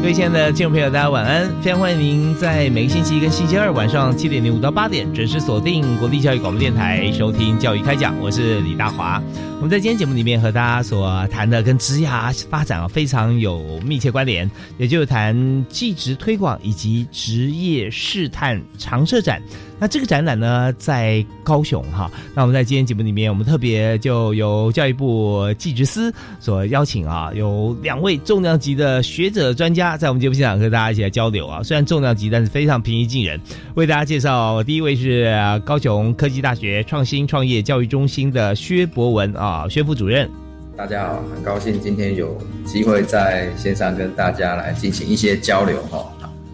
各位亲爱的听众朋友，大家晚安！非常欢迎您在每个星期一跟星期二晚上七点零五到八点准时锁定国立教育广播电台，收听教育开讲。我是李大华。我们在今天节目里面和大家所谈的跟职涯发展啊非常有密切关联，也就是谈技职推广以及职业试探常设展。那这个展览呢，在高雄哈。那我们在今天节目里面，我们特别就由教育部技职司所邀请啊，有两位重量级的学者专家，在我们节目现场和大家一起来交流啊。虽然重量级，但是非常平易近人。为大家介绍，第一位是高雄科技大学创新创业教育中心的薛博文啊，薛副主任。大家好，很高兴今天有机会在线上跟大家来进行一些交流哈。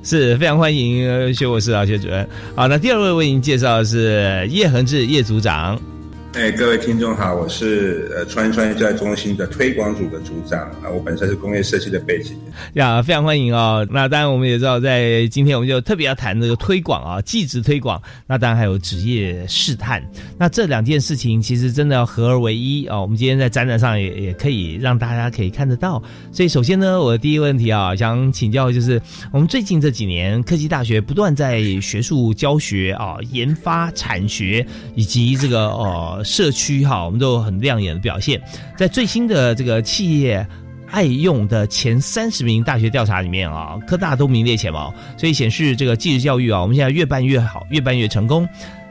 是非常欢迎薛博士啊，薛主任。好，那第二位为您介绍的是叶恒志叶组长。哎，各位听众好，我是呃创新创业教育中心的推广组的组长啊，我本身是工业设计的背景。呀，非常欢迎哦。那当然我们也知道，在今天我们就特别要谈这个推广啊，技职推广。那当然还有职业试探。那这两件事情其实真的要合而为一啊。我们今天在展览上也也可以让大家可以看得到。所以首先呢，我的第一个问题啊，想请教就是，我们最近这几年科技大学不断在学术教学啊、研发、产学以及这个呃。社区哈，我们都有很亮眼的表现。在最新的这个企业爱用的前三十名大学调查里面啊，科大都名列前茅，所以显示这个技术教育啊，我们现在越办越好，越办越成功。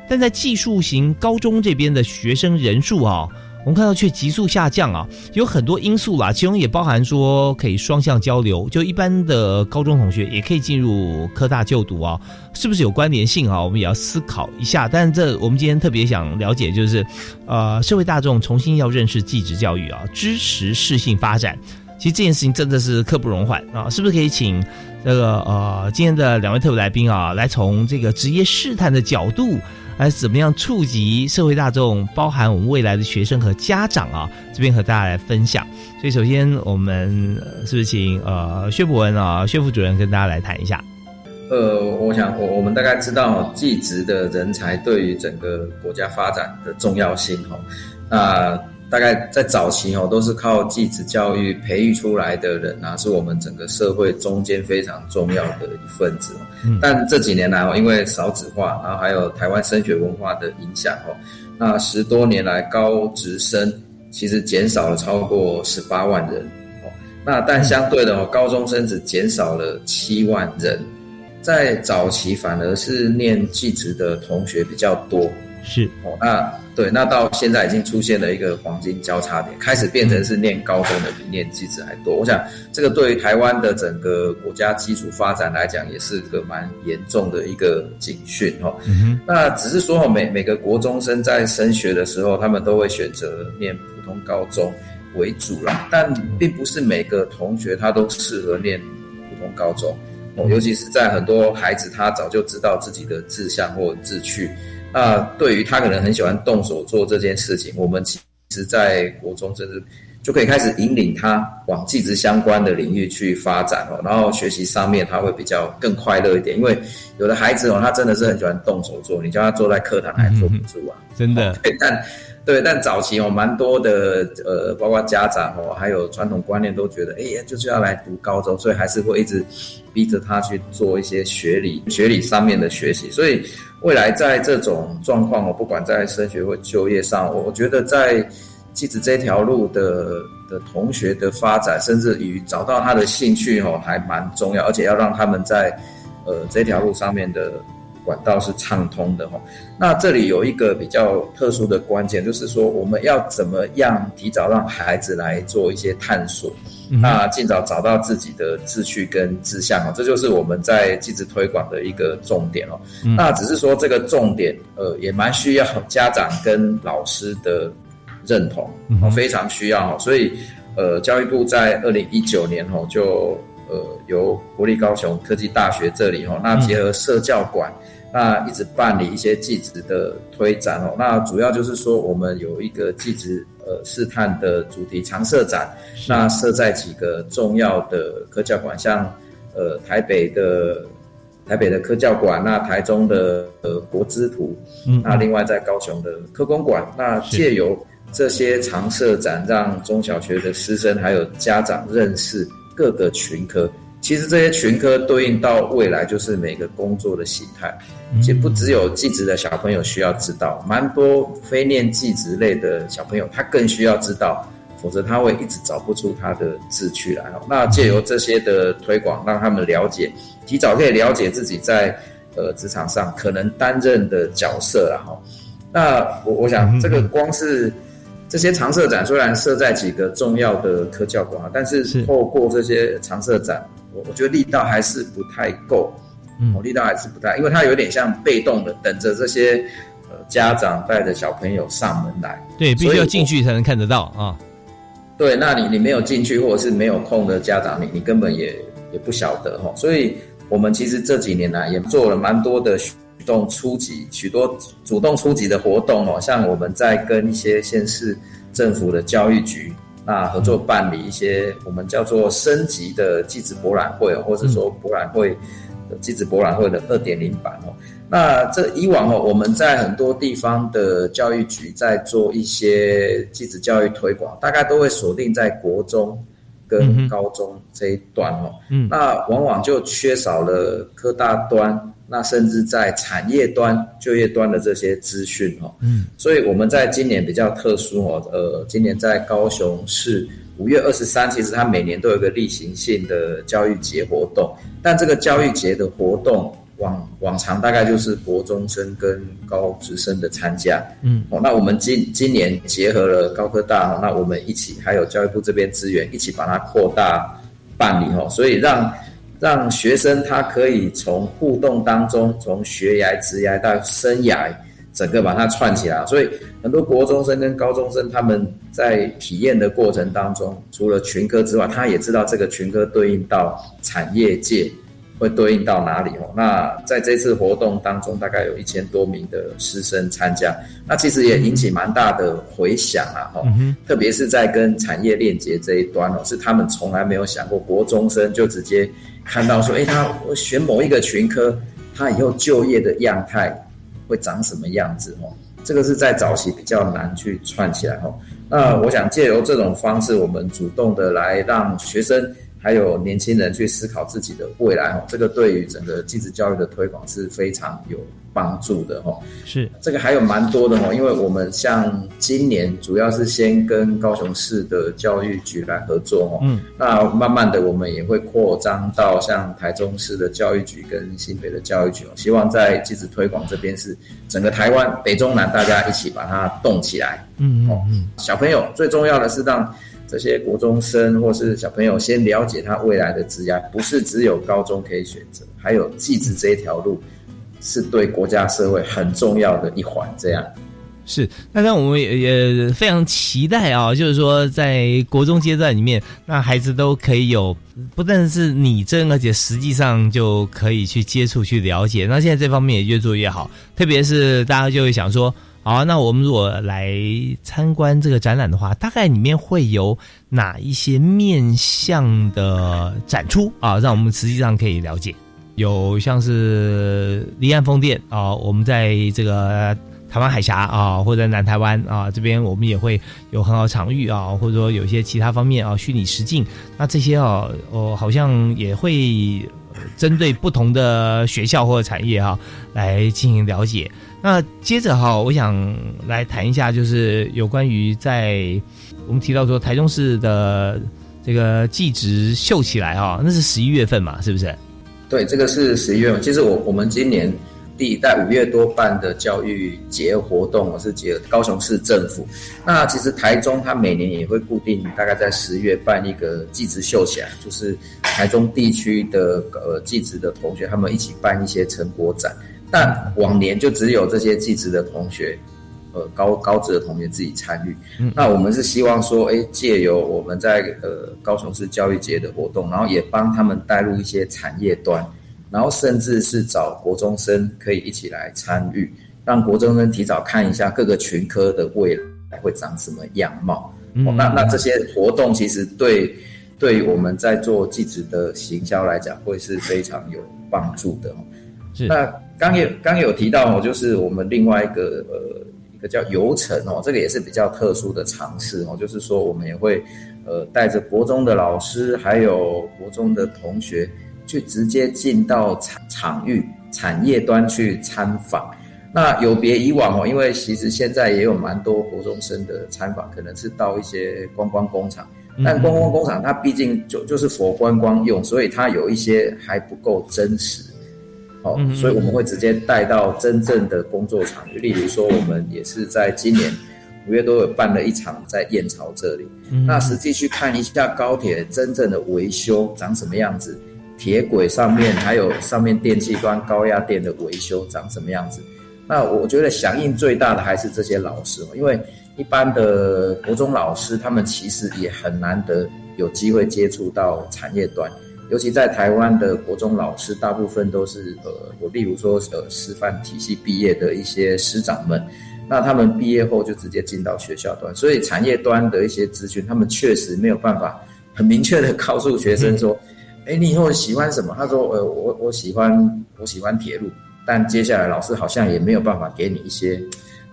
但在技术型高中这边的学生人数啊。我们看到却急速下降啊，有很多因素啦，其中也包含说可以双向交流，就一般的高中同学也可以进入科大就读啊，是不是有关联性啊？我们也要思考一下。但这我们今天特别想了解，就是呃，社会大众重新要认识技职教育啊，支持适性发展。其实这件事情真的是刻不容缓啊，是不是可以请这个呃今天的两位特别来宾啊，来从这个职业试探的角度？来怎么样触及社会大众，包含我们未来的学生和家长啊？这边和大家来分享。所以首先我们是不是请呃薛博文啊薛副主任跟大家来谈一下？呃，我想我我们大概知道，技职的人才对于整个国家发展的重要性哈。那大概在早期哦，都是靠继子教育培育出来的人啊，是我们整个社会中间非常重要的一份子。但这几年来哦，因为少子化，然后还有台湾升学文化的影响哦，那十多年来高职生其实减少了超过十八万人哦。那但相对的哦，高中生只减少了七万人，在早期反而是念继职的同学比较多。是哦，那对，那到现在已经出现了一个黄金交叉点，开始变成是念高中的比念技职还多。我想这个对于台湾的整个国家基础发展来讲，也是个蛮严重的一个警讯哈。那只是说每每个国中生在升学的时候，他们都会选择念普通高中为主啦，但并不是每个同学他都适合念普通高中哦，尤其是在很多孩子他早就知道自己的志向或志趣。那对于他可能很喜欢动手做这件事情，我们其实，在国中甚至就可以开始引领他往技职相关的领域去发展哦，然后学习上面他会比较更快乐一点，因为有的孩子哦，他真的是很喜欢动手做，你叫他坐在课堂还坐不住啊，真的。对，但对，但早期哦，蛮多的呃，包括家长哦，还有传统观念都觉得，哎呀，就是要来读高中，所以还是会一直逼着他去做一些学理、学理上面的学习，所以。未来在这种状况，我不管在升学或就业上，我觉得在继子这条路的的同学的发展，甚至于找到他的兴趣哦，还蛮重要，而且要让他们在呃这条路上面的管道是畅通的哈。那这里有一个比较特殊的关键，就是说我们要怎么样提早让孩子来做一些探索，那尽早找到自己的志趣跟志向哦，这就是我们在继职推广的一个重点哦。那只是说这个重点，呃，也蛮需要家长跟老师的认同哦，非常需要哦。所以，呃，教育部在二零一九年哦，就呃由国立高雄科技大学这里哦，那结合社教馆。那一直办理一些技职的推展哦，那主要就是说我们有一个技职呃试探的主题常设展，那设在几个重要的科教馆，像呃台北的台北的科教馆，那台中的呃国之图，嗯，那另外在高雄的科工馆，那借由这些常设展，让中小学的师生还有家长认识各个群科。其实这些群科对应到未来就是每个工作的形态，其实不只有技职的小朋友需要知道，蛮多非念技职类的小朋友他更需要知道，否则他会一直找不出他的志趣来。那借由这些的推广，让他们了解，提早可以了解自己在呃职场上可能担任的角色了哈。那我我想这个光是这些常设展虽然设在几个重要的科教馆，但是透过这些常设展。我我觉得力道还是不太够，嗯，力道还是不太，因为它有点像被动的等着这些呃家长带着小朋友上门来，对，必须要进去才能看得到啊。对，那你你没有进去或者是没有空的家长，你你根本也也不晓得哈。所以我们其实这几年来也做了蛮多的主动出击，许多主动出击的活动哦，像我们在跟一些县市政府的教育局。那合作办理一些我们叫做升级的技职博览会，或者说博览会的技职博览会的二点零版哦。那这以往哦，我们在很多地方的教育局在做一些技职教育推广，大概都会锁定在国中跟高中这一段哦。嗯，那往往就缺少了科大端。那甚至在产业端、就业端的这些资讯哦，嗯，所以我们在今年比较特殊哦，呃，今年在高雄市五月二十三，其实它每年都有一个例行性的教育节活动，但这个教育节的活动往往常大概就是国中生跟高职生的参加，嗯，哦，那我们今今年结合了高科大，那我们一起还有教育部这边资源一起把它扩大办理哦，所以让。让学生他可以从互动当中，从学涯、职涯到生涯，整个把它串起来。所以很多国中生跟高中生他们在体验的过程当中，除了群科之外，他也知道这个群科对应到产业界。会对应到哪里哦？那在这次活动当中，大概有一千多名的师生参加，那其实也引起蛮大的回响啊！哈，特别是在跟产业链接这一端哦，是他们从来没有想过，国中生就直接看到说，哎，他选某一个群科，他以后就业的样态会长什么样子哦？这个是在早期比较难去串起来哦。那我想借由这种方式，我们主动的来让学生。还有年轻人去思考自己的未来哦，这个对于整个继职教育的推广是非常有帮助的哦。是这个还有蛮多的哦，因为我们像今年主要是先跟高雄市的教育局来合作哦，嗯，那慢慢的我们也会扩张到像台中市的教育局跟新北的教育局哦，希望在继职推广这边是整个台湾北中南大家一起把它动起来，嗯哦，小朋友最重要的是让。这些国中生或是小朋友，先了解他未来的职业，不是只有高中可以选择，还有技职这一条路，是对国家社会很重要的一环。这样是，那那我们也也非常期待啊，就是说在国中阶段里面，那孩子都可以有不但是拟真，而且实际上就可以去接触、去了解。那现在这方面也越做越好，特别是大家就会想说。好，那我们如果来参观这个展览的话，大概里面会有哪一些面向的展出啊？让我们实际上可以了解，有像是离岸风电啊，我们在这个台湾海峡啊，或者南台湾啊这边，我们也会有很好场域啊，或者说有一些其他方面啊，虚拟实境，那这些啊，哦，好像也会针对不同的学校或者产业啊来进行了解。那接着哈，我想来谈一下，就是有关于在我们提到说台中市的这个季值秀起来哈，那是十一月份嘛，是不是？对，这个是十一月份。其实我我们今年第在五月多办的教育节活动，我是结高雄市政府。那其实台中它每年也会固定大概在十月办一个技职秀起来，就是台中地区的呃技职的同学他们一起办一些成果展。但往年就只有这些技职的同学。呃，高高职的同学自己参与，那我们是希望说，哎，借由我们在呃高雄市教育节的活动，然后也帮他们带入一些产业端，然后甚至是找国中生可以一起来参与，让国中生提早看一下各个群科的未来会长什么样貌。那那这些活动其实对对我们在做技职的行销来讲，会是非常有帮助的。是。那刚有刚有提到哦，就是我们另外一个呃一个。叫游程哦，这个也是比较特殊的尝试哦，就是说我们也会，呃，带着国中的老师还有国中的同学，去直接进到场场域产业端去参访。那有别以往哦，因为其实现在也有蛮多国中生的参访，可能是到一些观光工厂，但观光工厂它毕竟就就是佛观光用，所以它有一些还不够真实。好，所以我们会直接带到真正的工作场域。例如说，我们也是在今年五月多有办了一场在燕巢这里，那实际去看一下高铁真正的维修长什么样子，铁轨上面还有上面电气端高压电的维修长什么样子。那我觉得响应最大的还是这些老师，因为一般的国中老师他们其实也很难得有机会接触到产业端。尤其在台湾的国中老师，大部分都是呃，我例如说呃，师范体系毕业的一些师长们，那他们毕业后就直接进到学校端，所以产业端的一些资讯，他们确实没有办法很明确的告诉学生说，哎，你以后喜欢什么？他说，呃，我我喜欢我喜欢铁路，但接下来老师好像也没有办法给你一些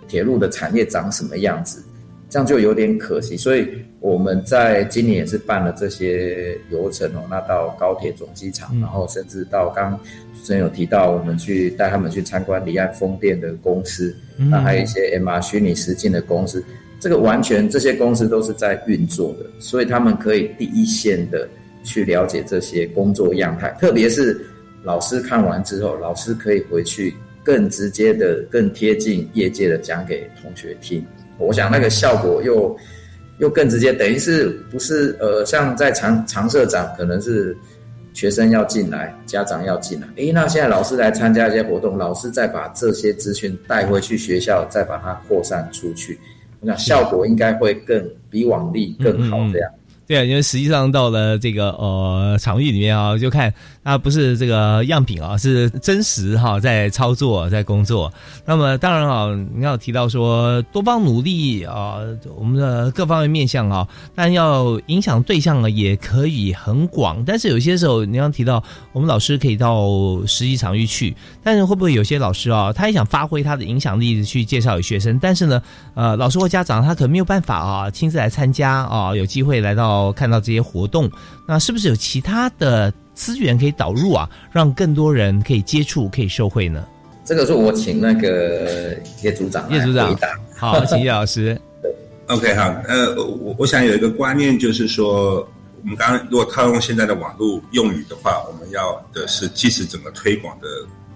铁路的产业长什么样子。这样就有点可惜，所以我们在今年也是办了这些游程哦，那到高铁总机场，然后甚至到刚主持人有提到，我们去带他们去参观离岸风电的公司，那还有一些 MR 虚拟实境的公司，这个完全这些公司都是在运作的，所以他们可以第一线的去了解这些工作样态，特别是老师看完之后，老师可以回去更直接的、更贴近业界的讲给同学听。我想那个效果又又更直接，等于是不是呃，像在长长社长，可能是学生要进来，家长要进来，诶，那现在老师来参加一些活动，老师再把这些资讯带回去学校，再把它扩散出去，我想效果应该会更比往例更好这样。对啊，因为实际上到了这个呃场域里面啊，就看啊不是这个样品啊，是真实哈在操作在工作。那么当然啊，你要提到说多方努力啊，我们的各方面面向啊，但要影响对象呢也可以很广。但是有些时候你要提到我们老师可以到实际场域去，但是会不会有些老师啊，他也想发挥他的影响力去介绍给学生，但是呢，呃，老师或家长他可能没有办法啊亲自来参加啊，有机会来到。看到这些活动，那是不是有其他的资源可以导入啊？让更多人可以接触，可以受惠呢？这个是我请那个叶组长叶组长好，请叶老师。OK，好，呃，我我想有一个观念，就是说，我们刚刚如果套用现在的网络用语的话，我们要的是，即使整个推广的。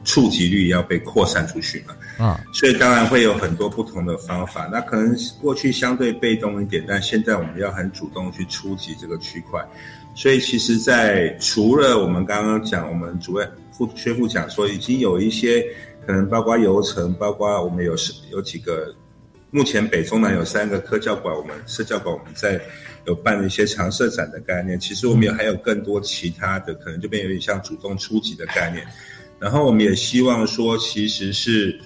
触及率要被扩散出去嘛？啊，所以当然会有很多不同的方法。那可能过去相对被动一点，但现在我们要很主动去触及这个区块。所以其实，在除了我们刚刚讲，我们主任副薛副讲说，已经有一些可能包括游程，包括我们有是有几个，目前北中南有三个科教馆，我们社教馆我们在有办一些常设展的概念。其实我们也还有更多其他的，可能这边有点像主动出击的概念。然后我们也希望说，其实是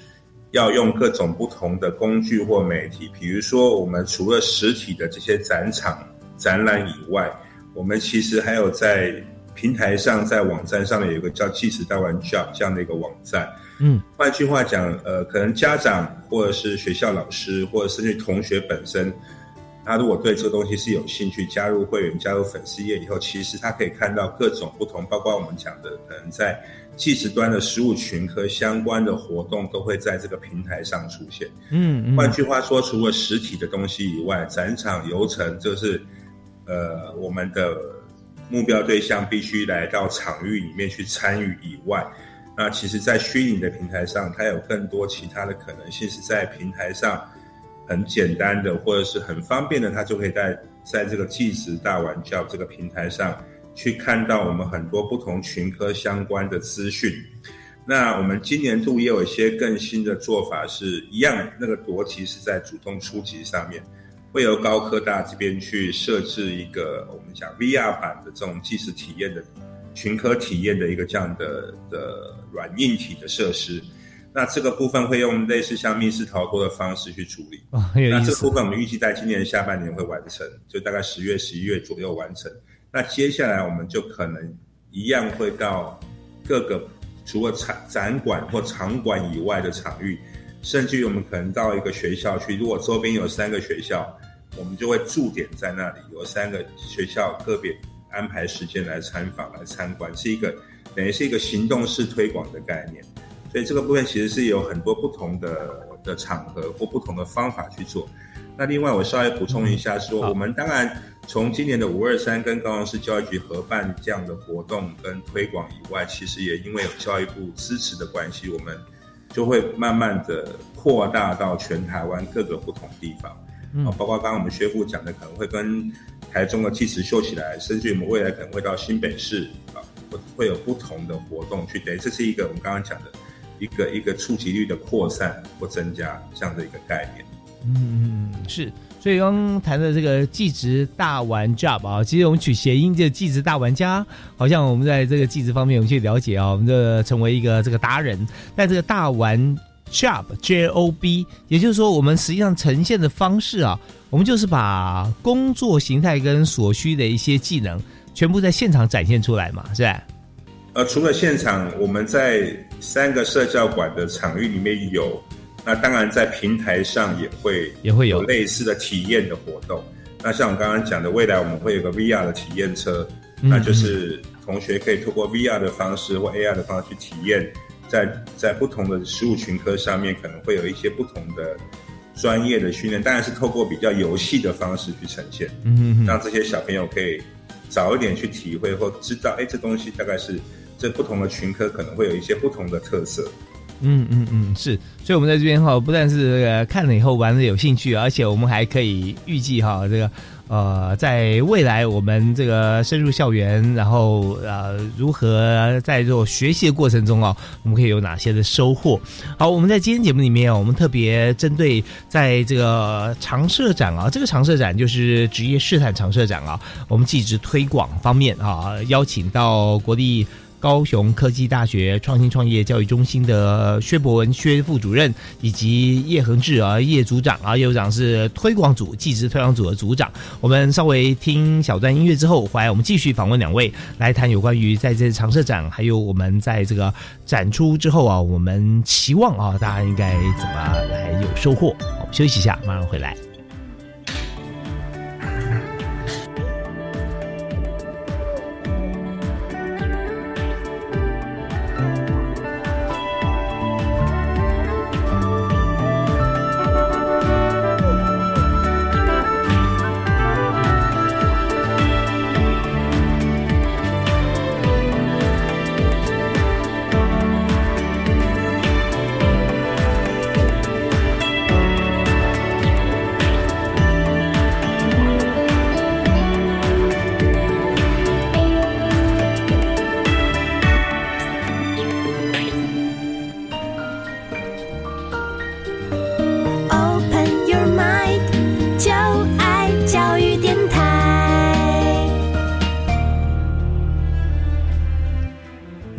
要用各种不同的工具或媒体，比如说我们除了实体的这些展场展览以外，我们其实还有在平台上，在网站上面有一个叫“即时大玩教”这样的一个网站。嗯，换句话讲，呃，可能家长或者是学校老师，或者甚至同学本身，他如果对这个东西是有兴趣，加入会员、加入粉丝页以后，其实他可以看到各种不同，包括我们讲的可能在。技术端的实物群和相关的活动都会在这个平台上出现。嗯，换句话说，除了实体的东西以外，展场流程就是，呃，我们的目标对象必须来到场域里面去参与以外，那其实，在虚拟的平台上，它有更多其他的可能性，是在平台上很简单的或者是很方便的，他就可以在在这个技职大玩教这个平台上去看到我们很多不同群科相关的资讯。那我们今年度也有一些更新的做法，是一样，那个夺题是在主动出题上面，会由高科大这边去设置一个我们讲 VR 版的这种即时体验的群科体验的一个这样的的软硬体的设施。那这个部分会用类似像密室逃脱的方式去处理。那这个部分我们预计在今年下半年会完成，就大概十月、十一月左右完成。那接下来我们就可能一样会到各个。除了展展馆或场馆以外的场域，甚至于我们可能到一个学校去，如果周边有三个学校，我们就会驻点在那里，有三个学校个别安排时间来参访、来参观，是一个等于是一个行动式推广的概念。所以这个部分其实是有很多不同的的场合或不同的方法去做。那另外我稍微补充一下，说我们当然。从今年的五二三跟高雄市教育局合办这样的活动跟推广以外，其实也因为有教育部支持的关系，我们就会慢慢的扩大到全台湾各个不同地方。啊，包括刚刚我们薛副讲的，可能会跟台中的计时秀起来，甚至我们未来可能会到新北市啊，会会有不同的活动去。等于这是一个我们刚刚讲的一个一个触及率的扩散或增加这样的一个概念。嗯，是。所以刚刚谈的这个技职大玩 job 啊，其实我们取谐音，就技职大玩家，好像我们在这个技职方面，我们去了解啊，我们的成为一个这个达人。但这个大玩 job J O B，也就是说，我们实际上呈现的方式啊，我们就是把工作形态跟所需的一些技能，全部在现场展现出来嘛，是吧？呃，除了现场，我们在三个社教馆的场域里面有。那当然，在平台上也会也会有类似的体验的活动。那像我刚刚讲的，未来我们会有个 VR 的体验车，那就是同学可以透过 VR 的方式或 AR 的方式去体验，在在不同的实物群科上面，可能会有一些不同的专业的训练。当然是透过比较游戏的方式去呈现，嗯让这些小朋友可以早一点去体会或知道，哎，这东西大概是这不同的群科可能会有一些不同的特色。嗯嗯嗯，是，所以我们在这边哈，不但是看了以后玩的有兴趣，而且我们还可以预计哈，这个呃，在未来我们这个深入校园，然后呃，如何在做学习的过程中啊，我们可以有哪些的收获？好，我们在今天节目里面，我们特别针对在这个常设展啊，这个常设展就是职业试探常设展啊，我们技职推广方面啊，邀请到国立。高雄科技大学创新创业教育中心的薛博文薛副主任，以及叶恒志啊叶组长啊叶组长是推广组技职推广组的组长。我们稍微听小段音乐之后，回来我们继续访问两位，来谈有关于在这长社展，还有我们在这个展出之后啊，我们期望啊大家应该怎么来有收获。我们休息一下，马上回来。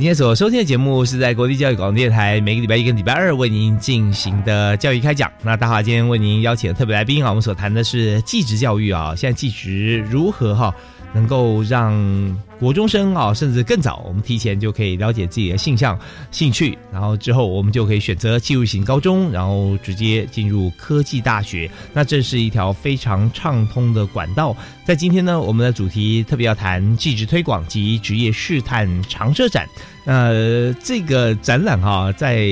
今天所收听的节目是在国立教育广播电台每个礼拜一跟礼拜二为您进行的教育开讲。那大华今天为您邀请的特别来宾啊，我们所谈的是继职教育啊，现在继职如何哈？能够让国中生啊，甚至更早，我们提前就可以了解自己的性向、兴趣，然后之后我们就可以选择进入型高中，然后直接进入科技大学。那这是一条非常畅通的管道。在今天呢，我们的主题特别要谈技职推广及职业试探长设展。那这个展览哈，在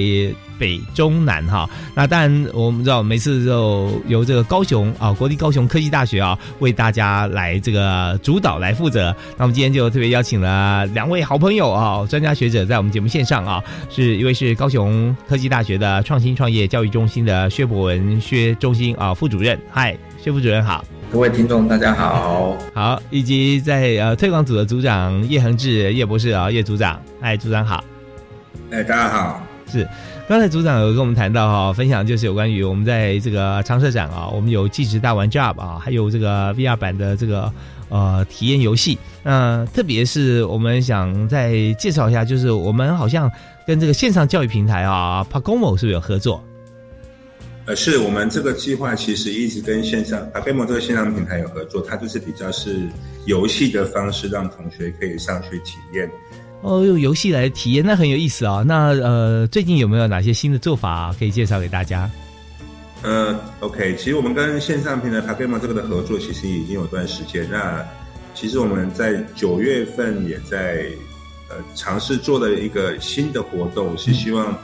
北中南哈。那当然我们知道，每次都由这个高雄啊，国立高雄科技大学啊，为大家来这个主导来负责。那我们今天就特别邀请了两位好朋友啊，专家学者在我们节目线上啊，是一位是高雄科技大学的创新创业教育中心的薛博文薛中心啊副主任。嗨，薛副主任好。各位听众，大家好，好，以及在呃推广组的组长叶恒志叶博士啊，叶组长，哎，组长好，哎，大家好，是，刚才组长有跟我们谈到哈，分享就是有关于我们在这个长社展啊，我们有即时大玩 Job 啊，还有这个 VR 版的这个呃体验游戏，那特别是我们想再介绍一下，就是我们好像跟这个线上教育平台啊 Pagomo 是不是有合作？呃，是我们这个计划其实一直跟线上 a g a m o 这个线上平台有合作，它就是比较是游戏的方式，让同学可以上去体验。哦，用游戏来体验，那很有意思啊。那呃，最近有没有哪些新的做法可以介绍给大家？呃，OK，其实我们跟线上平台 p a g a m o 这个的合作其实已经有段时间。那其实我们在九月份也在呃尝试做了一个新的活动，是希望。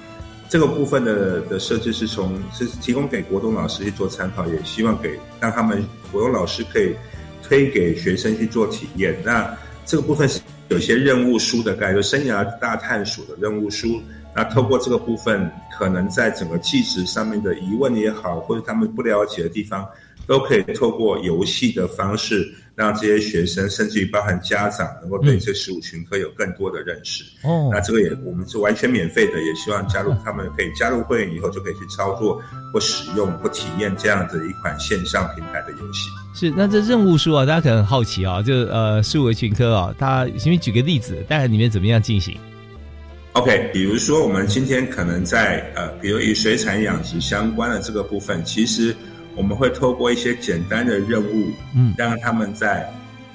这个部分的的设置是从是提供给国中老师去做参考，也希望给让他们国中老师可以推给学生去做体验。那这个部分是有些任务书的概念，生涯大探索的任务书。那透过这个部分，可能在整个技职上面的疑问也好，或者他们不了解的地方，都可以透过游戏的方式。让这些学生，甚至于包含家长，能够对这十五群科有更多的认识。哦，那这个也我们是完全免费的，也希望加入他们可以加入会员以后，就可以去操作或使用或体验这样的一款线上平台的游戏。是，那这任务书啊，大家可能很好奇啊，就呃十五群科啊，它请你举个例子，大概里面怎么样进行？OK，比如说我们今天可能在呃，比如与水产养殖相关的这个部分，其实。我们会透过一些简单的任务，嗯，让他们在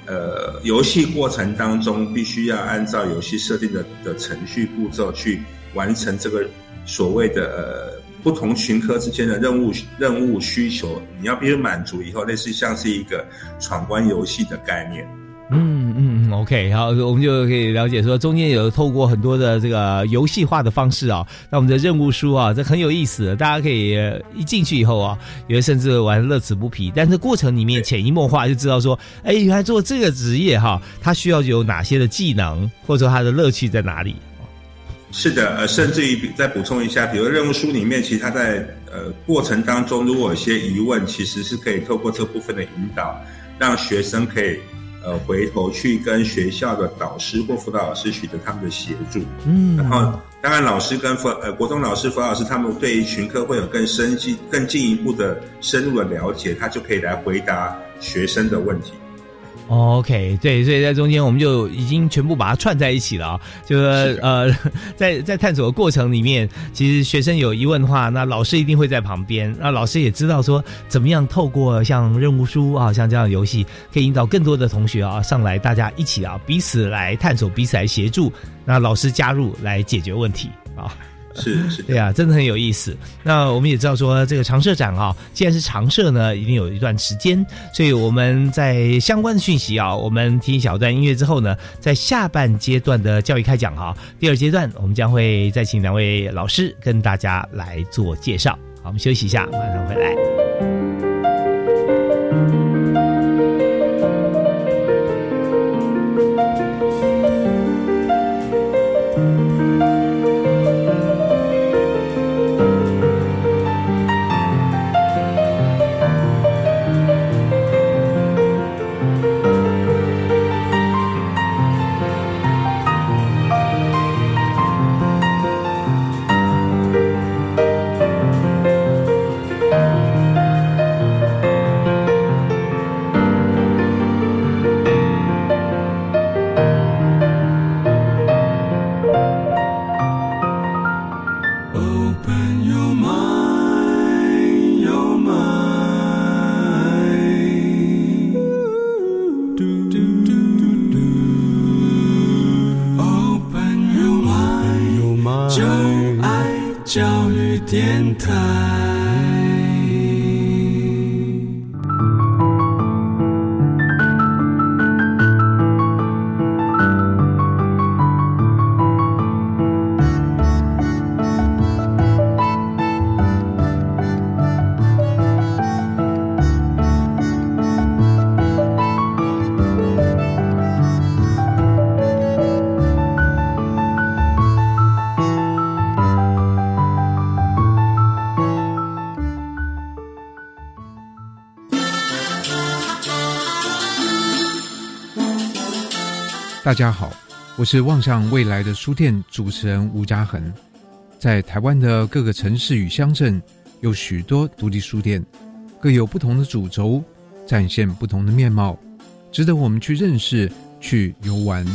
呃游戏过程当中，必须要按照游戏设定的的程序步骤去完成这个所谓的呃不同群科之间的任务任务需求，你要必须满足以后，类似像是一个闯关游戏的概念。嗯嗯，OK，好，我们就可以了解说，中间有透过很多的这个游戏化的方式啊，那我们的任务书啊，这很有意思，大家可以一进去以后啊，有的甚至玩乐此不疲。但是过程里面潜移默化就知道说，哎，原来做这个职业哈，它需要有哪些的技能，或者说它的乐趣在哪里？是的，呃，甚至于再补充一下，比如任务书里面，其实它在呃过程当中，如果有些疑问，其实是可以透过这部分的引导，让学生可以。呃，回头去跟学校的导师或辅导老师取得他们的协助，嗯，然后当然老师跟辅呃国中老师、辅导老师他们对于群科会有更深进、更进一步的深入的了解，他就可以来回答学生的问题。OK，对，所以在中间我们就已经全部把它串在一起了啊，就是呃，在在探索的过程里面，其实学生有疑问的话，那老师一定会在旁边，那老师也知道说怎么样透过像任务书啊，像这样的游戏，可以引导更多的同学啊上来，大家一起啊彼此来探索，彼此来协助，那老师加入来解决问题啊。是是，对呀，真的很有意思。那我们也知道说，这个长社展啊，既然是长社呢，一定有一段时间，所以我们在相关的讯息啊，我们听一小段音乐之后呢，在下半阶段的教育开讲哈，第二阶段我们将会再请两位老师跟大家来做介绍。好，我们休息一下，马上回来。大家好，我是望向未来的书店主持人吴家恒。在台湾的各个城市与乡镇，有许多独立书店，各有不同的主轴，展现不同的面貌，值得我们去认识、去游玩。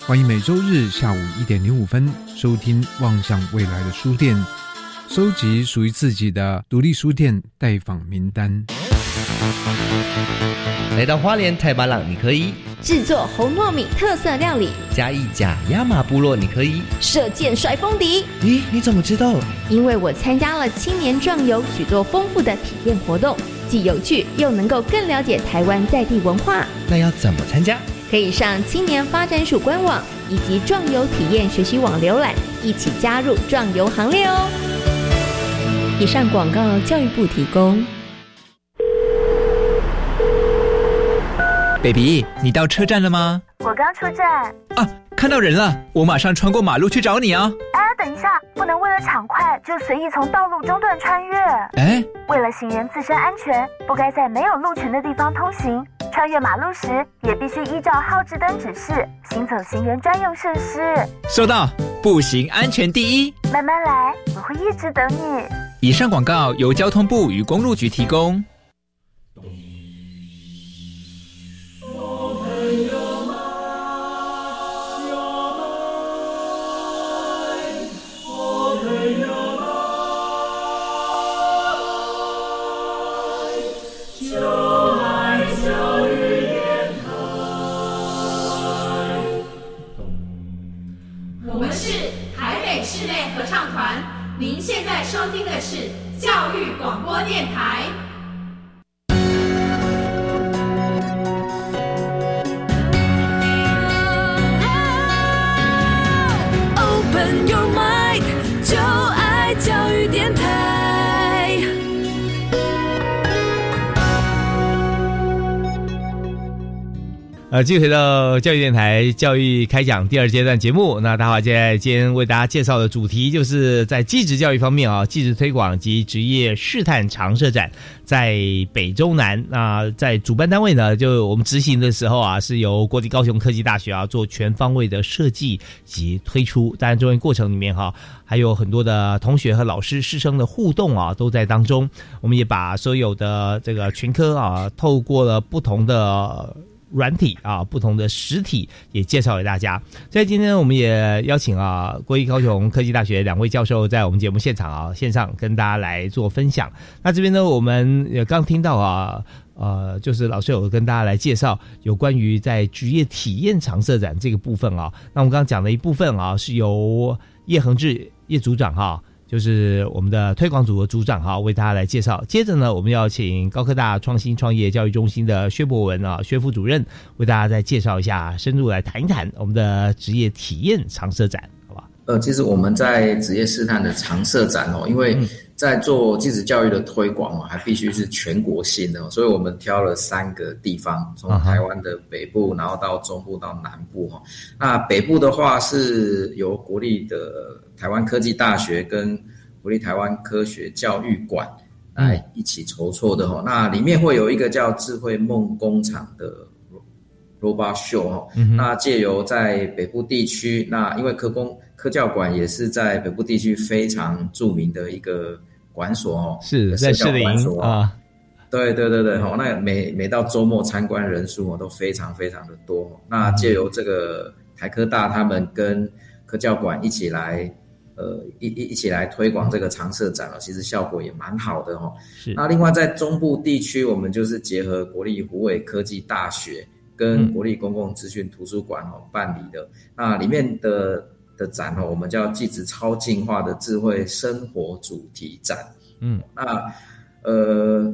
欢迎每周日下午一点零五分收听《望向未来的书店》，收集属于自己的独立书店待访名单。来到花莲太巴朗，你可以制作红糯米特色料理；嘉义甲亚马部落，你可以射箭甩风笛。咦，你怎么知道？因为我参加了青年壮游许多丰富的体验活动，既有趣又能够更了解台湾在地文化。那要怎么参加？可以上青年发展署官网以及壮游体验学习网浏览，一起加入壮游行列哦。以上广告，教育部提供。baby，你到车站了吗？我刚出站。啊，看到人了，我马上穿过马路去找你啊！哎，等一下，不能为了抢快就随意从道路中段穿越。哎，为了行人自身安全，不该在没有路权的地方通行。穿越马路时，也必须依照号志灯指示行走行人专用设施。收到，步行安全第一。慢慢来，我会一直等你。以上广告由交通部与公路局提供。电台。呃，继续回到教育电台教育开讲第二阶段节目。那大华在今天为大家介绍的主题，就是在技职教育方面啊，技职推广及职业试探常设展在北中南。那在主办单位呢，就我们执行的时候啊，是由国立高雄科技大学啊做全方位的设计及推出。当然，中间过程里面哈，还有很多的同学和老师师生的互动啊，都在当中。我们也把所有的这个群科啊，透过了不同的。软体啊，不同的实体也介绍给大家。所以今天我们也邀请啊，国立高雄科技大学两位教授在我们节目现场啊，线上跟大家来做分享。那这边呢，我们也刚听到啊，呃，就是老师有跟大家来介绍有关于在职业体验常设展这个部分啊。那我们刚刚讲的一部分啊，是由叶恒志叶组长哈。就是我们的推广组的组长哈，为大家来介绍。接着呢，我们要请高科大创新创业教育中心的薛博文啊，薛副主任为大家再介绍一下，深入来谈一谈我们的职业体验常设展，好吧？呃，其实我们在职业试探的常设展哦，因为在做技职教育的推广哦，还必须是全国性的，所以我们挑了三个地方，从台湾的北部，然后到中部到南部哈。那北部的话是由国立的。台湾科技大学跟国立台湾科学教育馆来一起筹措的哈，那里面会有一个叫智慧梦工厂的 robot show 哈，那借由在北部地区，那因为科工科教馆也是在北部地区非常著名的一个馆所哦，是在士林啊，对对对对哈，那每每到周末参观人数哦都非常非常的多，那借由这个台科大他们跟科教馆一起来。呃，一一一起来推广这个常设展了，其实效果也蛮好的哈。是。那另外在中部地区，我们就是结合国立湖尾科技大学跟国立公共资讯图书馆哦办理的。那里面的的展哦，我们叫“技职超进化的智慧生活主题展”。嗯。那呃。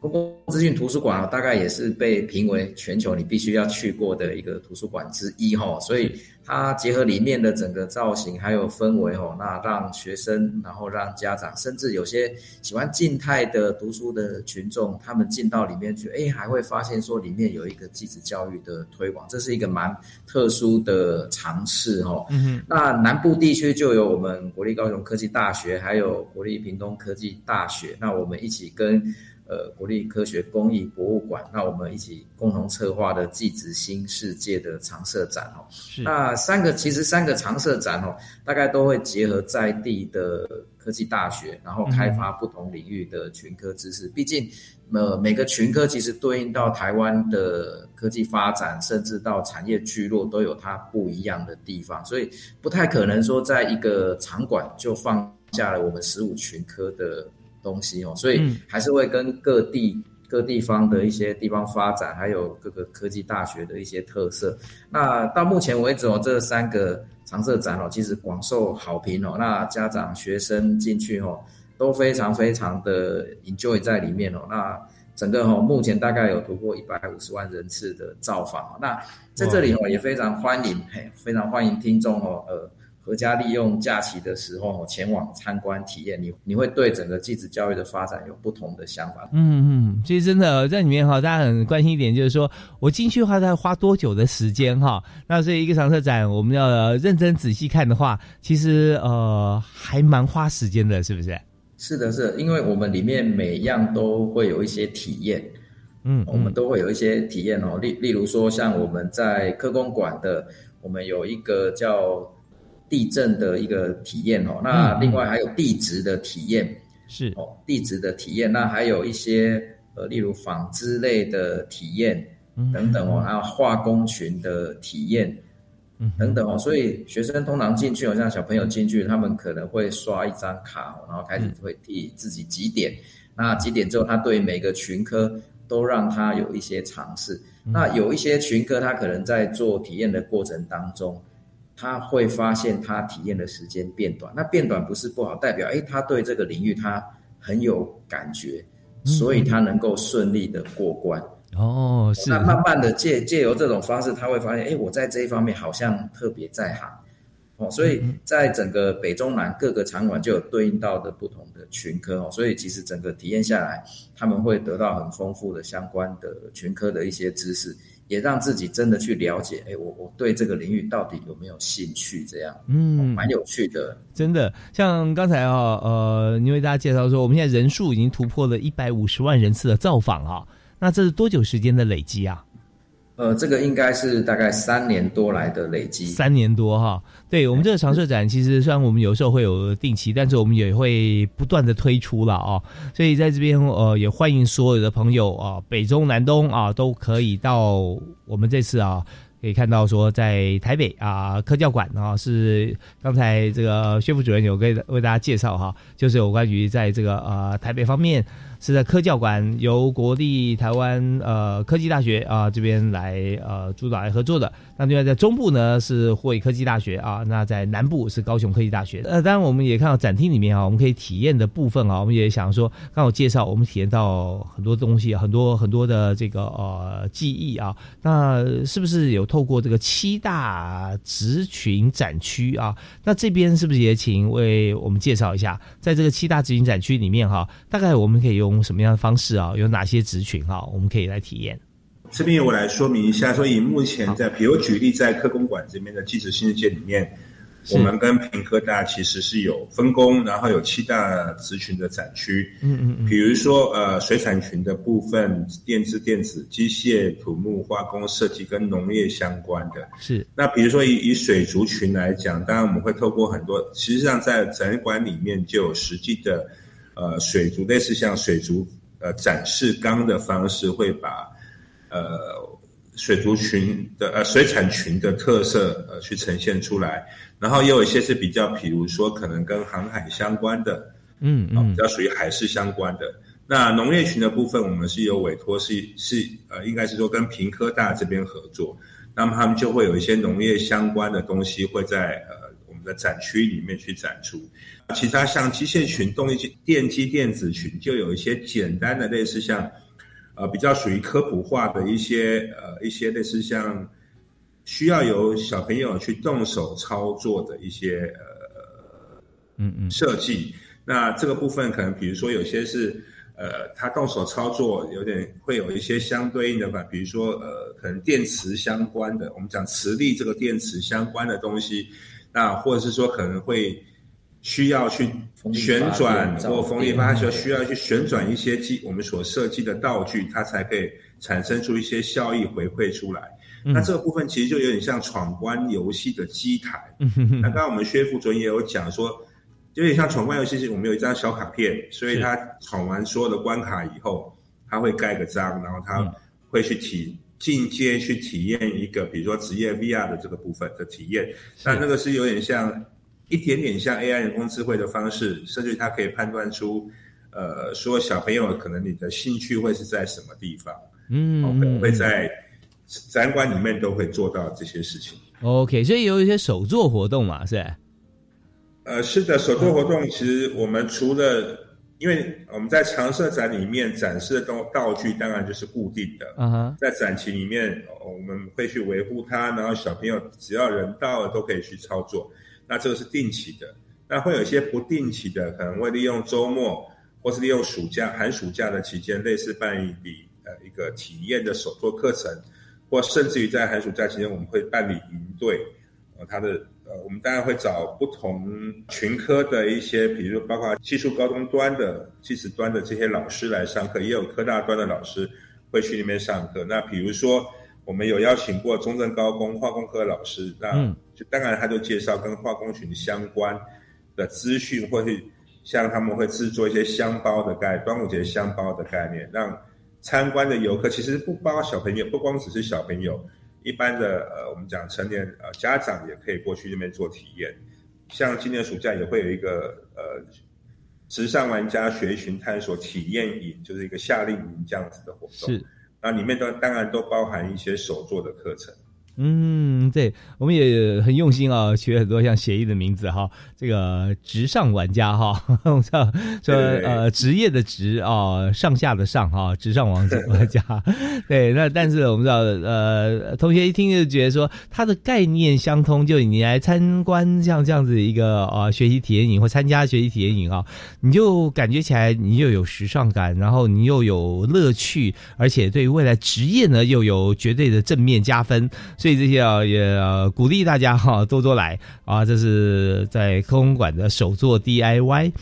公共资讯图书馆啊，大概也是被评为全球你必须要去过的一个图书馆之一哈，所以它结合里面的整个造型还有氛围哦，那让学生，然后让家长，甚至有些喜欢静态的读书的群众，他们进到里面去，哎，还会发现说里面有一个继子教育的推广，这是一个蛮特殊的尝试哈。嗯那南部地区就有我们国立高雄科技大学，还有国立屏东科技大学，那我们一起跟。呃国立科学工艺博物馆，那我们一起共同策划的技职新世界的常设展哦。那三个其实三个常设展哦，大概都会结合在地的科技大学，然后开发不同领域的群科知识。毕竟，呃，每个群科其实对应到台湾的科技发展，甚至到产业聚落都有它不一样的地方，所以不太可能说在一个场馆就放下了我们十五群科的。东西哦，所以还是会跟各地各地方的一些地方发展，还有各个科技大学的一些特色。那到目前为止哦，这三个常设展哦，其实广受好评哦。那家长、学生进去哦，都非常非常的 enjoy 在里面哦。那整个哦，目前大概有突破一百五十万人次的造访。那在这里哦，也非常欢迎，嘿，非常欢迎听众哦，呃。合家利用假期的时候前往参观体验，你你会对整个继子教育的发展有不同的想法。嗯嗯，其实真的在里面哈，大家很关心一点，就是说我进去的话，要花多久的时间哈？那这一个常设展，我们要认真仔细看的话，其实呃还蛮花时间的，是不是？是的，是，因为我们里面每样都会有一些体验，嗯，我们都会有一些体验哦。例例如说，像我们在科工馆的，我们有一个叫。地震的一个体验哦，那另外还有地质的体验，是。哦，地质的体验，那还有一些呃，例如纺织类的体验等等哦，还有化工群的体验，等等哦，所以学生通常进去哦，像小朋友进去，他们可能会刷一张卡，然后开始会替自己几点，那几点之后，他对每个群科都让他有一些尝试，那有一些群科，他可能在做体验的过程当中。他会发现他体验的时间变短，那变短不是不好，代表哎，他对这个领域他很有感觉，所以他能够顺利的过关。哦，是。那慢慢的借借由这种方式，他会发现，哎，我在这一方面好像特别在行。哦，所以在整个北中南各个场馆就有对应到的不同的群科哦，所以其实整个体验下来，他们会得到很丰富的相关的群科的一些知识。也让自己真的去了解，哎，我我对这个领域到底有没有兴趣？这样，嗯，蛮有趣的，真的。像刚才啊，呃，您为大家介绍说，我们现在人数已经突破了一百五十万人次的造访啊，那这是多久时间的累积啊？呃，这个应该是大概三年多来的累积。三年多哈，对我们这个常设展，其实虽然我们有时候会有定期，但是我们也会不断的推出了啊。所以在这边呃，也欢迎所有的朋友啊，北中南东啊，都可以到我们这次啊，可以看到说在台北啊科教馆啊，是刚才这个薛副主任有给为大家介绍哈，就是有关于在这个呃台北方面。是在科教馆由国立台湾呃科技大学啊这边来呃主导来合作的。那另外在中部呢是霍科技大学啊，那在南部是高雄科技大学。呃，当然我们也看到展厅里面啊，我们可以体验的部分啊，我们也想说，刚好介绍我们体验到很多东西，很多很多的这个呃记忆啊。那是不是有透过这个七大职群展区啊？那这边是不是也请为我们介绍一下，在这个七大职群展区里面哈，大概我们可以用。用什么样的方式啊？有哪些职群啊？我们可以来体验。这边我来说明一下，所以目前在，比如举例在科工馆这边的技职新世界里面，我们跟平科大其实是有分工，然后有七大职群的展区。嗯嗯嗯。比如说呃，水产群的部分，电子、电子、机械、土木、化工、设计跟农业相关的。是。那比如说以以水族群来讲，当然我们会透过很多，实际上在展馆里面就有实际的。呃，水族类似像水族呃展示缸的方式，会把呃水族群的呃水产群的特色呃去呈现出来，然后也有一些是比较，比如说可能跟航海相关的，嗯嗯，比较属于海事相关的。那农业群的部分，我们是有委托，是是呃，应该是说跟平科大这边合作，那么他们就会有一些农业相关的东西会在呃。的展区里面去展出，其他像机械群、动力电机、电子群，就有一些简单的类似像，呃，比较属于科普化的一些呃一些类似像需要由小朋友去动手操作的一些呃嗯嗯设计。那这个部分可能比如说有些是呃他动手操作有点会有一些相对应的吧，比如说呃可能电池相关的，我们讲磁力这个电池相关的东西。那或者是说可能会需要去旋转或风力发电需要去旋转一些机我们所设计的道具，它才可以产生出一些效益回馈出来。那这个部分其实就有点像闯关游戏的机台。那刚刚我们薛副主任也有讲说，有点像闯关游戏，我们有一张小卡片，所以他闯完所有的关卡以后，他会盖个章，然后他会去体进阶去体验一个，比如说职业 VR 的这个部分的体验。那那个是有点像。一点点像 AI 人工智慧的方式，甚至它可以判断出，呃，说小朋友可能你的兴趣会是在什么地方，嗯，可能会在展馆里面都会做到这些事情。OK，所以有一些手作活动嘛，是？呃，是的，手作活动其实我们除了，因为我们在常设展里面展示的道道具当然就是固定的，嗯哼，在展期里面我们会去维护它，然后小朋友只要人到了都可以去操作。那这个是定期的，那会有一些不定期的，可能会利用周末或是利用暑假、寒暑假的期间，类似办一笔呃一个体验的手作课程，或甚至于在寒暑假期间，我们会办理营队，呃，他的呃，我们当然会找不同群科的一些，比如包括技术高中端的、技职端的这些老师来上课，也有科大端的老师会去那边上课。那比如说。我们有邀请过中正高工化工科老师，那就当然他就介绍跟化工群相关的资讯，或是像他们会制作一些香包的概端午节香包的概念，让参观的游客其实不包小朋友，不光只是小朋友，一般的呃我们讲成年呃家长也可以过去那边做体验。像今年暑假也会有一个呃时尚玩家学群探索体验营，就是一个夏令营这样子的活动。是。那里面都当然都包含一些手作的课程。嗯，对，我们也很用心啊，取了很多像协议的名字哈。这个直上玩家哈，我知道说呃职业的职啊，上下的上哈，直上王玩家。对，那但是我们知道呃，同学一听就觉得说它的概念相通，就你来参观像这样子一个啊学习体验营或参加学习体验营啊，你就感觉起来你又有时尚感，然后你又有乐趣，而且对于未来职业呢又有绝对的正面加分，所以。这些啊，也鼓励大家哈，多多来啊！这是在科工馆的首座 DIY。